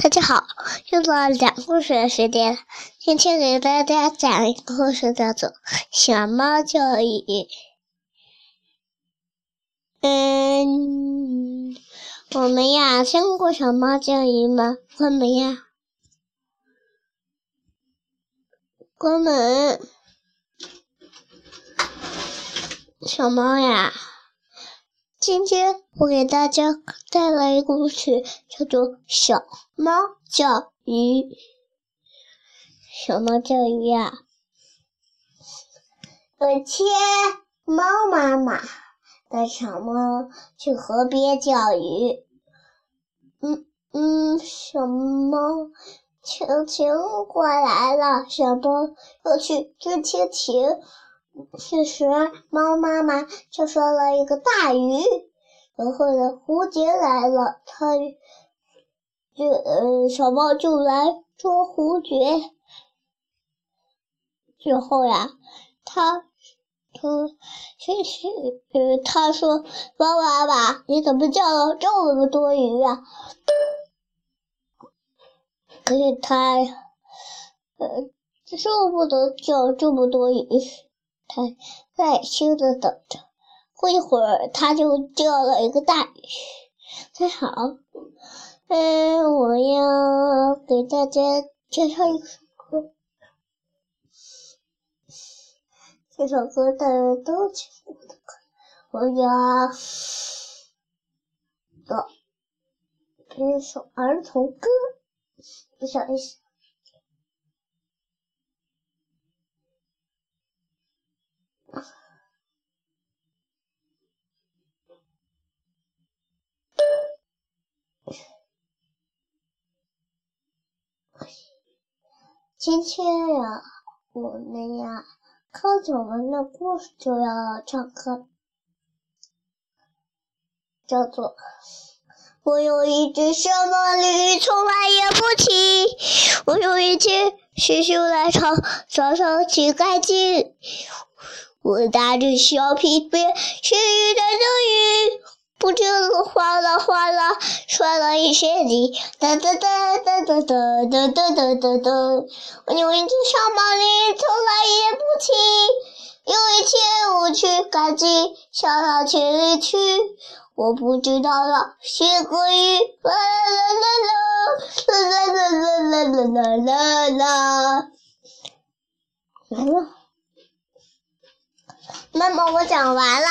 大家好，又到了讲故事的时间了。今天给大家讲一个故事，叫做《小猫教育》。嗯，我们呀听过小猫教育吗？关门呀，关门。小猫呀。今天我给大家带来一个故事，叫做《小猫钓鱼》。小猫钓鱼呀，有天猫妈妈带小猫去河边钓鱼。嗯嗯，小猫蜻蜓过来了，小猫要去追蜻蜓。这时，猫妈妈就说了一个大鱼，然后呢，蝴蝶来了，它就呃，小猫就来捉蝴蝶。最后呀，它它其实呃，它说：“猫妈妈，你怎么钓了这么多鱼啊？”可是它呃，舍不得钓这么多鱼。他耐心的等着，过一会儿，他就钓了一个大鱼。真好，嗯，我要给大家介绍一首歌。这首歌大家都听过的歌，我要的这首儿童歌，你想一想。今天呀，我们呀，看讲完的故事就要唱歌，叫做“我有一只小毛驴，从来也不骑。我有一天学修来长，早上起干净。我打着小皮鞭，学雨在这雨。”不知哗啦哗啦，摔了一些泥，哒哒哒哒哒哒哒哒哒哒哒。我有一只小毛驴，从来也不骑。有一天我去赶集，下到田里去，我不知道了，写个雨，啦啦啦啦啦啦啦啦啦啦啦。完了，妈妈，我讲完了。